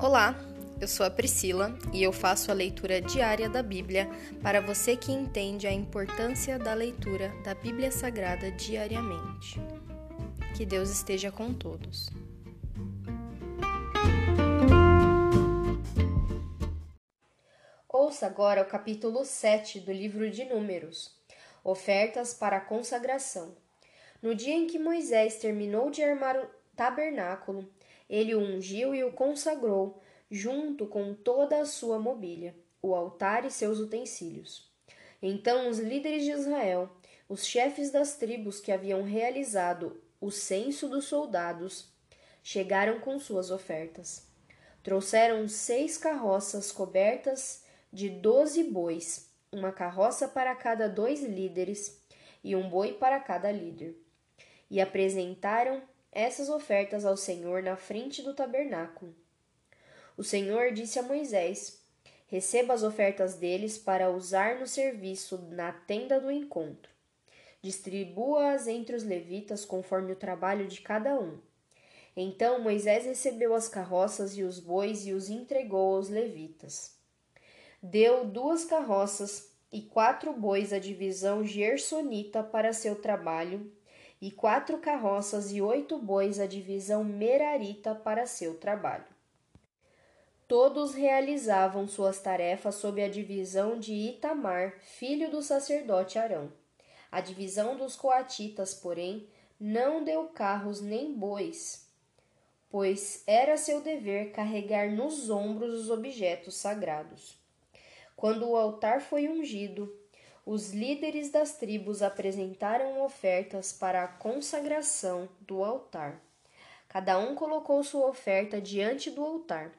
Olá, eu sou a Priscila e eu faço a leitura diária da Bíblia para você que entende a importância da leitura da Bíblia Sagrada diariamente. Que Deus esteja com todos. Ouça agora o capítulo 7 do livro de Números Ofertas para a consagração. No dia em que Moisés terminou de armar o tabernáculo, ele o ungiu e o consagrou, junto com toda a sua mobília, o altar e seus utensílios. Então os líderes de Israel, os chefes das tribos que haviam realizado o censo dos soldados, chegaram com suas ofertas. Trouxeram seis carroças cobertas de doze bois, uma carroça para cada dois líderes e um boi para cada líder. E apresentaram essas ofertas ao Senhor na frente do tabernáculo. O Senhor disse a Moisés: Receba as ofertas deles para usar no serviço na tenda do encontro. Distribua-as entre os levitas conforme o trabalho de cada um. Então Moisés recebeu as carroças e os bois e os entregou aos levitas. Deu duas carroças e quatro bois à divisão gersonita para seu trabalho e quatro carroças e oito bois à divisão merarita para seu trabalho. Todos realizavam suas tarefas sob a divisão de Itamar, filho do sacerdote Arão. A divisão dos coatitas, porém, não deu carros nem bois, pois era seu dever carregar nos ombros os objetos sagrados. Quando o altar foi ungido, os líderes das tribos apresentaram ofertas para a consagração do altar. Cada um colocou sua oferta diante do altar.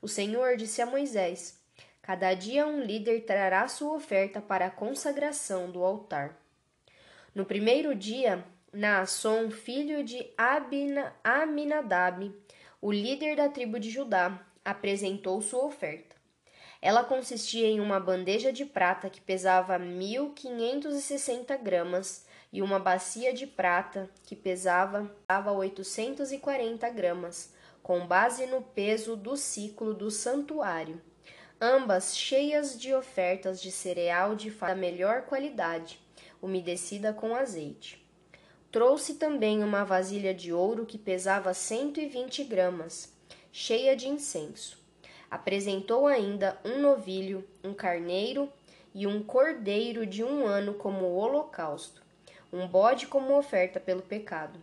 O Senhor disse a Moisés: Cada dia um líder trará sua oferta para a consagração do altar. No primeiro dia, Naasson, filho de Abina, Aminadab, o líder da tribo de Judá, apresentou sua oferta. Ela consistia em uma bandeja de prata que pesava 1.560 gramas e uma bacia de prata que pesava 840 gramas, com base no peso do ciclo do santuário, ambas cheias de ofertas de cereal de da melhor qualidade, umedecida com azeite. Trouxe também uma vasilha de ouro que pesava 120 gramas, cheia de incenso Apresentou ainda um novilho, um carneiro e um cordeiro de um ano como holocausto, um bode como oferta pelo pecado.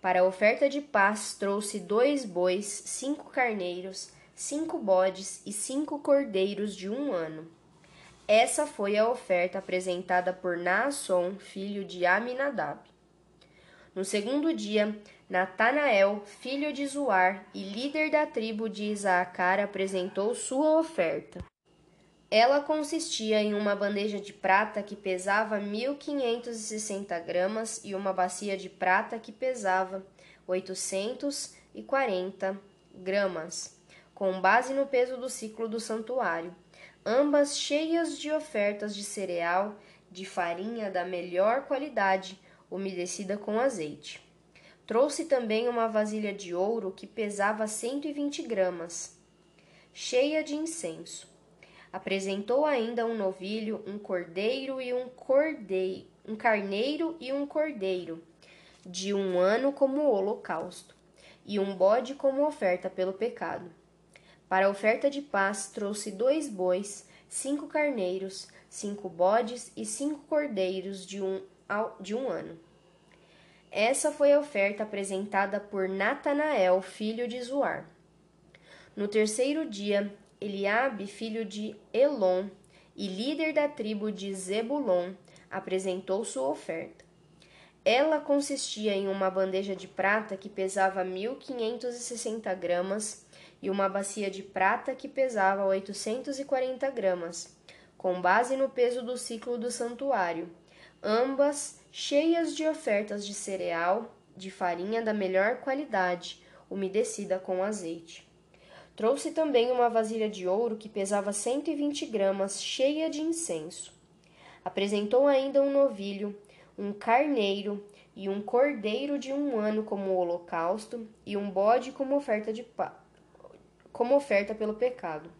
Para a oferta de paz trouxe dois bois, cinco carneiros, cinco bodes e cinco cordeiros de um ano. Essa foi a oferta apresentada por Naasson, filho de Aminadab. No segundo dia, Natanael, filho de Zuar e líder da tribo de Isaacar, apresentou sua oferta. Ela consistia em uma bandeja de prata que pesava 1.560 gramas e uma bacia de prata que pesava 840 gramas, com base no peso do ciclo do santuário, ambas cheias de ofertas de cereal de farinha da melhor qualidade, umedecida com azeite. Trouxe também uma vasilha de ouro que pesava 120 gramas, cheia de incenso. Apresentou ainda um novilho, um cordeiro e um cordeiro, um carneiro e um cordeiro, de um ano como holocausto, e um bode como oferta pelo pecado. Para a oferta de paz trouxe dois bois, cinco carneiros, cinco bodes e cinco cordeiros de um, de um ano. Essa foi a oferta apresentada por Natanael, filho de Zuar. No terceiro dia, Eliabe, filho de Elon e líder da tribo de Zebulon, apresentou sua oferta. Ela consistia em uma bandeja de prata que pesava 1.560 gramas e uma bacia de prata que pesava 840 gramas, com base no peso do ciclo do santuário, ambas cheias de ofertas de cereal, de farinha da melhor qualidade, umedecida com azeite. Trouxe também uma vasilha de ouro que pesava 120 gramas, cheia de incenso. Apresentou ainda um novilho, um carneiro e um cordeiro de um ano como holocausto, e um bode como oferta de como oferta pelo pecado.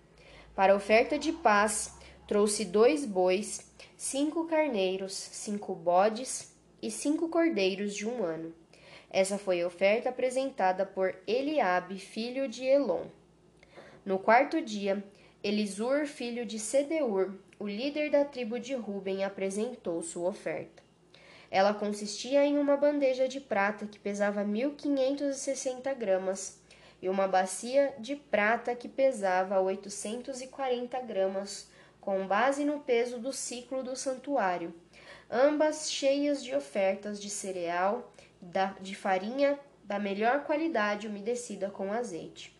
Para a oferta de paz, trouxe dois bois, cinco carneiros, cinco bodes e cinco cordeiros de um ano. Essa foi a oferta apresentada por Eliabe, filho de Elon. No quarto dia, Elisur, filho de Sedeur, o líder da tribo de Ruben, apresentou sua oferta. Ela consistia em uma bandeja de prata que pesava 1.560 gramas e uma bacia de prata que pesava 840 gramas, com base no peso do ciclo do santuário, ambas cheias de ofertas de cereal, de farinha da melhor qualidade umedecida com azeite.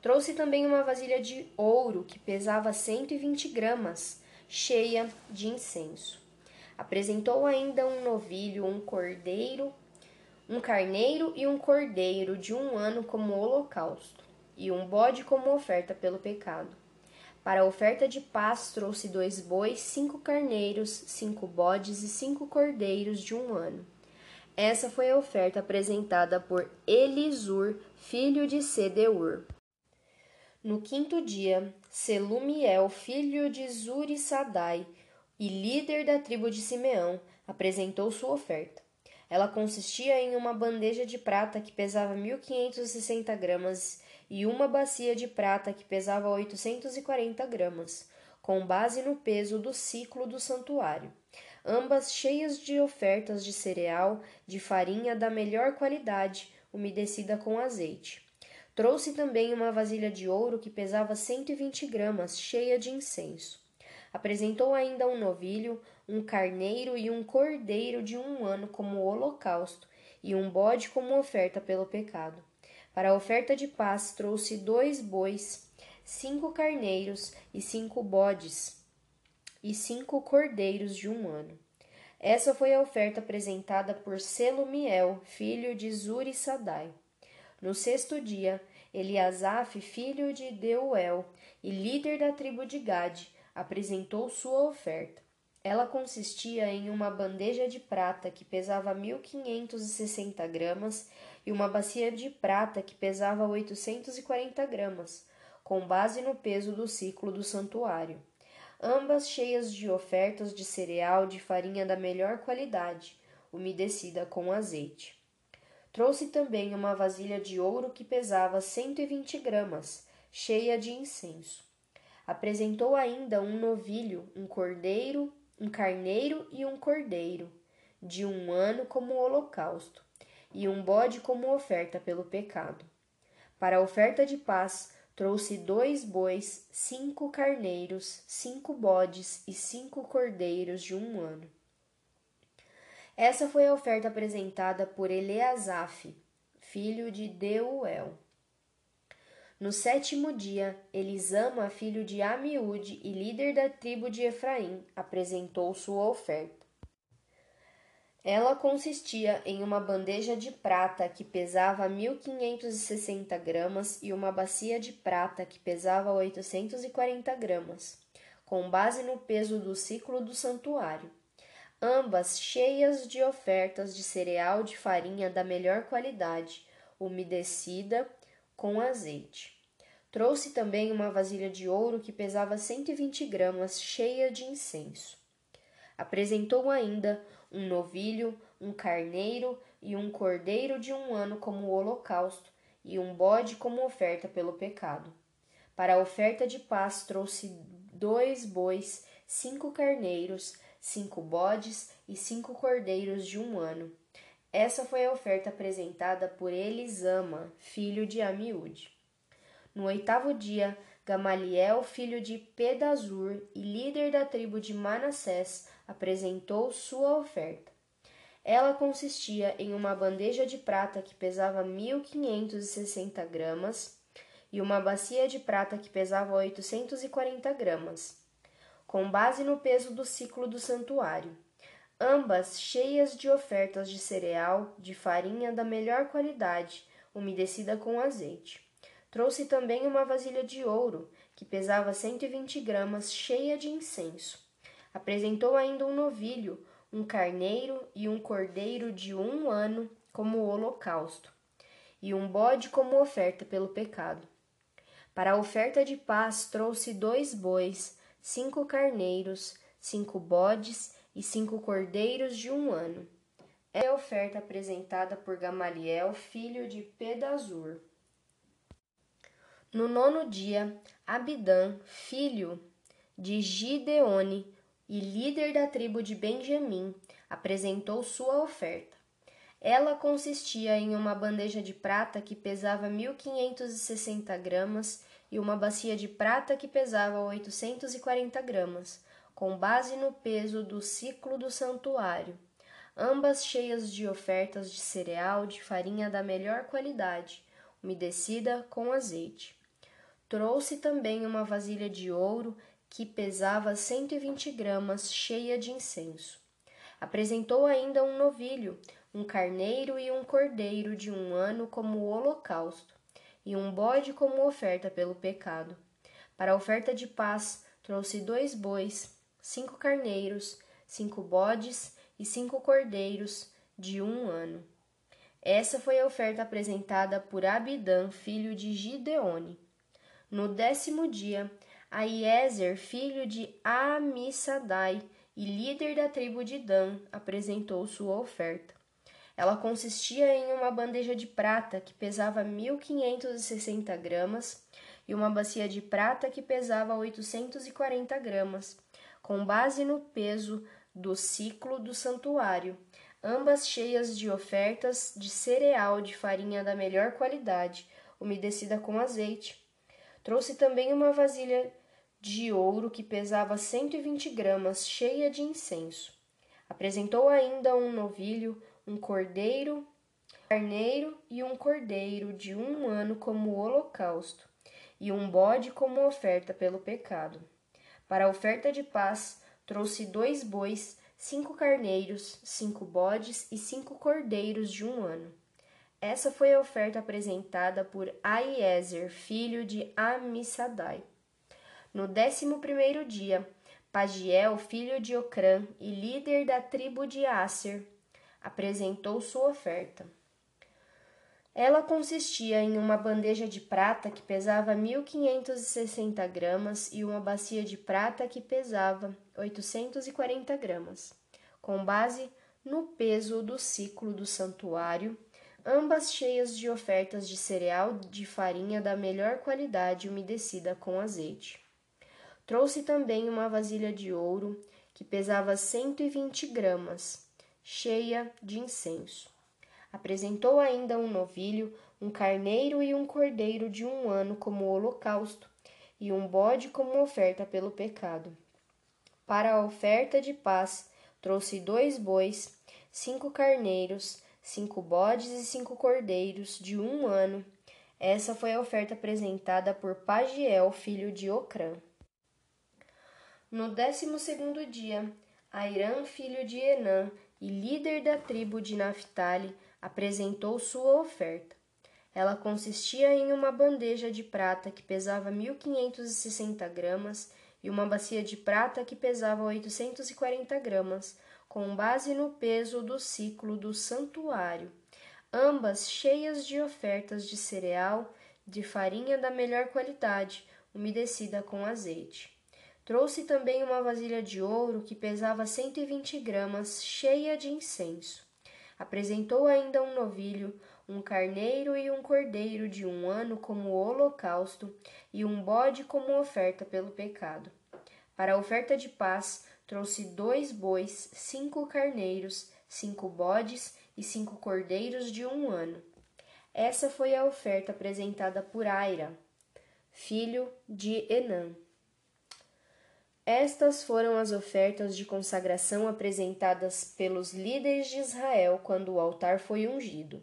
Trouxe também uma vasilha de ouro que pesava 120 gramas, cheia de incenso. Apresentou ainda um novilho, um cordeiro, um carneiro e um cordeiro de um ano como holocausto, e um bode como oferta pelo pecado. Para a oferta de paz trouxe dois bois, cinco carneiros, cinco bodes e cinco cordeiros de um ano. Essa foi a oferta apresentada por Elisur, filho de Sedeur. No quinto dia, Selumiel, filho de Zurissadai e líder da tribo de Simeão, apresentou sua oferta. Ela consistia em uma bandeja de prata que pesava 1.560 gramas e uma bacia de prata que pesava 840 gramas, com base no peso do ciclo do santuário, ambas cheias de ofertas de cereal, de farinha da melhor qualidade, umedecida com azeite. Trouxe também uma vasilha de ouro que pesava 120 gramas, cheia de incenso. Apresentou ainda um novilho, um carneiro e um cordeiro de um ano como holocausto, e um bode como oferta pelo pecado. Para a oferta de paz trouxe dois bois, cinco carneiros e cinco bodes, e cinco cordeiros de um ano. Essa foi a oferta apresentada por Selumiel, filho de Zuri Sadai. No sexto dia, Eliasaf, filho de Deuel e líder da tribo de Gade, apresentou sua oferta. Ela consistia em uma bandeja de prata que pesava 1.560 gramas e uma bacia de prata que pesava 840 gramas, com base no peso do ciclo do santuário, ambas cheias de ofertas de cereal de farinha da melhor qualidade, umedecida com azeite. Trouxe também uma vasilha de ouro que pesava 120 gramas, cheia de incenso. Apresentou ainda um novilho, um cordeiro, um carneiro e um cordeiro, de um ano como holocausto, e um bode como oferta pelo pecado. Para a oferta de paz, trouxe dois bois, cinco carneiros, cinco bodes e cinco cordeiros de um ano. Essa foi a oferta apresentada por Eleazaf, filho de Deuel. No sétimo dia, Elisama, filho de Amiúde e líder da tribo de Efraim, apresentou sua oferta. Ela consistia em uma bandeja de prata que pesava 1.560 gramas e uma bacia de prata que pesava 840 gramas, com base no peso do ciclo do santuário ambas cheias de ofertas de cereal de farinha da melhor qualidade, umedecida com azeite. Trouxe também uma vasilha de ouro que pesava 120 gramas, cheia de incenso. Apresentou ainda um novilho, um carneiro e um cordeiro de um ano como holocausto, e um bode como oferta pelo pecado. Para a oferta de paz trouxe dois bois, cinco carneiros, cinco bodes e cinco cordeiros de um ano. Essa foi a oferta apresentada por Elisama, filho de Amiúde. No oitavo dia, Gamaliel, filho de Pedazur e líder da tribo de Manassés, apresentou sua oferta. Ela consistia em uma bandeja de prata que pesava 1.560 gramas e uma bacia de prata que pesava 840 gramas com base no peso do ciclo do santuário, ambas cheias de ofertas de cereal, de farinha da melhor qualidade, umedecida com azeite. Trouxe também uma vasilha de ouro, que pesava 120 gramas, cheia de incenso. Apresentou ainda um novilho, um carneiro e um cordeiro de um ano como holocausto, e um bode como oferta pelo pecado. Para a oferta de paz, trouxe dois bois, cinco carneiros, cinco bodes e cinco cordeiros de um ano. É a oferta apresentada por Gamaliel, filho de Pedazur. No nono dia, Abidã, filho de Gideone e líder da tribo de Benjamim, apresentou sua oferta. Ela consistia em uma bandeja de prata que pesava 1.560 gramas e uma bacia de prata que pesava 840 gramas, com base no peso do ciclo do santuário, ambas cheias de ofertas de cereal de farinha da melhor qualidade, umedecida com azeite. Trouxe também uma vasilha de ouro que pesava 120 gramas, cheia de incenso. Apresentou ainda um novilho, um carneiro e um cordeiro de um ano como holocausto, e um bode como oferta pelo pecado. Para a oferta de paz, trouxe dois bois, cinco carneiros, cinco bodes e cinco cordeiros de um ano. Essa foi a oferta apresentada por Abidã, filho de Gideone. No décimo dia, Aiezer, filho de Amissadai e líder da tribo de Dan, apresentou sua oferta. Ela consistia em uma bandeja de prata que pesava 1.560 gramas e uma bacia de prata que pesava 840 gramas, com base no peso do ciclo do santuário, ambas cheias de ofertas de cereal de farinha da melhor qualidade, umedecida com azeite. Trouxe também uma vasilha de ouro que pesava 120 gramas, cheia de incenso. Apresentou ainda um novilho, um cordeiro, carneiro e um cordeiro de um ano como holocausto, e um bode como oferta pelo pecado. Para a oferta de paz, trouxe dois bois, cinco carneiros, cinco bodes e cinco cordeiros de um ano. Essa foi a oferta apresentada por Aiezer, filho de Amissadai. No décimo primeiro dia, Pagiel, filho de Ocrã e líder da tribo de Asser, apresentou sua oferta. Ela consistia em uma bandeja de prata que pesava 1.560 gramas e uma bacia de prata que pesava 840 gramas, com base no peso do ciclo do santuário, ambas cheias de ofertas de cereal de farinha da melhor qualidade umedecida com azeite. Trouxe também uma vasilha de ouro que pesava 120 gramas cheia de incenso. Apresentou ainda um novilho, um carneiro e um cordeiro de um ano como holocausto, e um bode como oferta pelo pecado. Para a oferta de paz, trouxe dois bois, cinco carneiros, cinco bodes e cinco cordeiros de um ano. Essa foi a oferta apresentada por Pagiel, filho de Ocrã. No décimo segundo dia, Airã, filho de Enã, e líder da tribo de Naphtali, apresentou sua oferta. Ela consistia em uma bandeja de prata que pesava 1.560 gramas e uma bacia de prata que pesava 840 gramas, com base no peso do ciclo do santuário, ambas cheias de ofertas de cereal de farinha da melhor qualidade, umedecida com azeite. Trouxe também uma vasilha de ouro que pesava 120 gramas, cheia de incenso. Apresentou ainda um novilho, um carneiro e um cordeiro de um ano como holocausto, e um bode como oferta pelo pecado. Para a oferta de paz, trouxe dois bois, cinco carneiros, cinco bodes e cinco cordeiros de um ano. Essa foi a oferta apresentada por Aira, filho de Enã. Estas foram as ofertas de consagração apresentadas pelos líderes de Israel quando o altar foi ungido: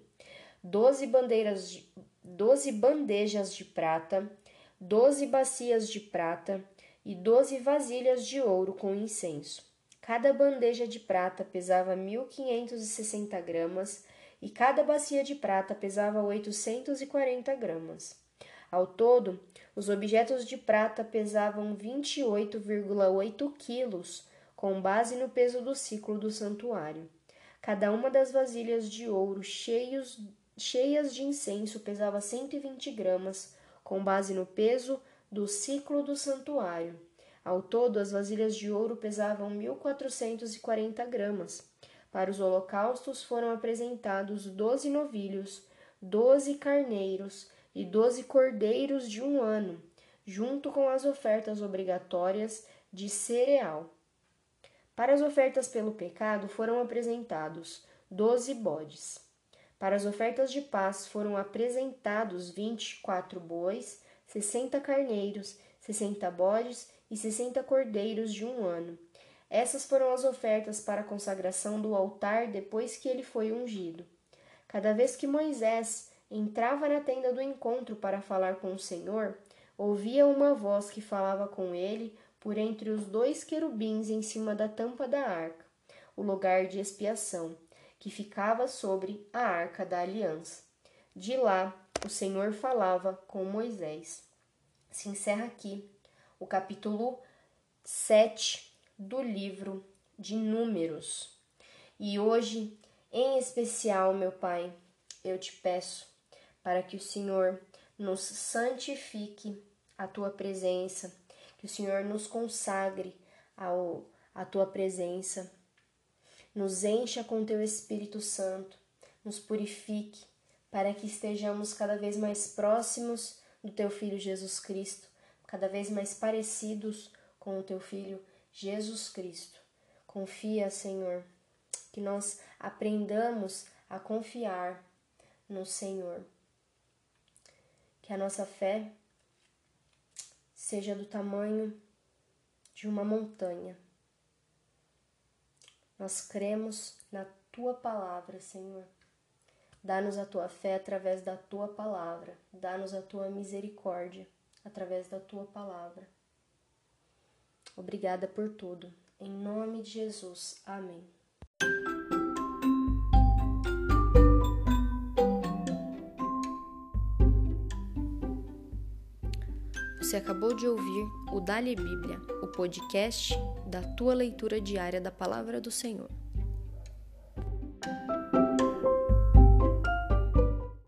doze bandeiras, de, doze bandejas de prata, doze bacias de prata e doze vasilhas de ouro com incenso. Cada bandeja de prata pesava mil quinhentos e sessenta gramas e cada bacia de prata pesava oitocentos e quarenta gramas. Ao todo, os objetos de prata pesavam 28,8 quilos, com base no peso do ciclo do santuário. Cada uma das vasilhas de ouro cheios, cheias de incenso pesava 120 gramas, com base no peso do ciclo do santuário. Ao todo, as vasilhas de ouro pesavam 1.440 gramas. Para os holocaustos foram apresentados doze novilhos, doze carneiros e doze cordeiros de um ano, junto com as ofertas obrigatórias de cereal. Para as ofertas pelo pecado foram apresentados doze bodes. Para as ofertas de paz foram apresentados vinte e quatro bois, sessenta carneiros, sessenta bodes e sessenta cordeiros de um ano. Essas foram as ofertas para a consagração do altar depois que ele foi ungido. Cada vez que Moisés entrava na tenda do encontro para falar com o Senhor, ouvia uma voz que falava com ele por entre os dois querubins em cima da tampa da arca, o lugar de expiação que ficava sobre a arca da aliança. De lá, o Senhor falava com Moisés. Se encerra aqui o capítulo 7 do livro de Números. E hoje, em especial, meu Pai, eu te peço para que o Senhor nos santifique a tua presença, que o Senhor nos consagre ao, a tua presença nos encha com teu Espírito Santo, nos purifique, para que estejamos cada vez mais próximos do teu Filho Jesus Cristo, cada vez mais parecidos com o teu Filho Jesus Cristo. Confia, Senhor, que nós aprendamos a confiar no Senhor. Que a nossa fé seja do tamanho de uma montanha nós cremos na tua palavra, Senhor. Dá-nos a tua fé através da tua palavra. Dá-nos a tua misericórdia através da tua palavra. Obrigada por tudo. Em nome de Jesus. Amém. Você acabou de ouvir o Dali Bíblia, o podcast da tua leitura diária da palavra do Senhor.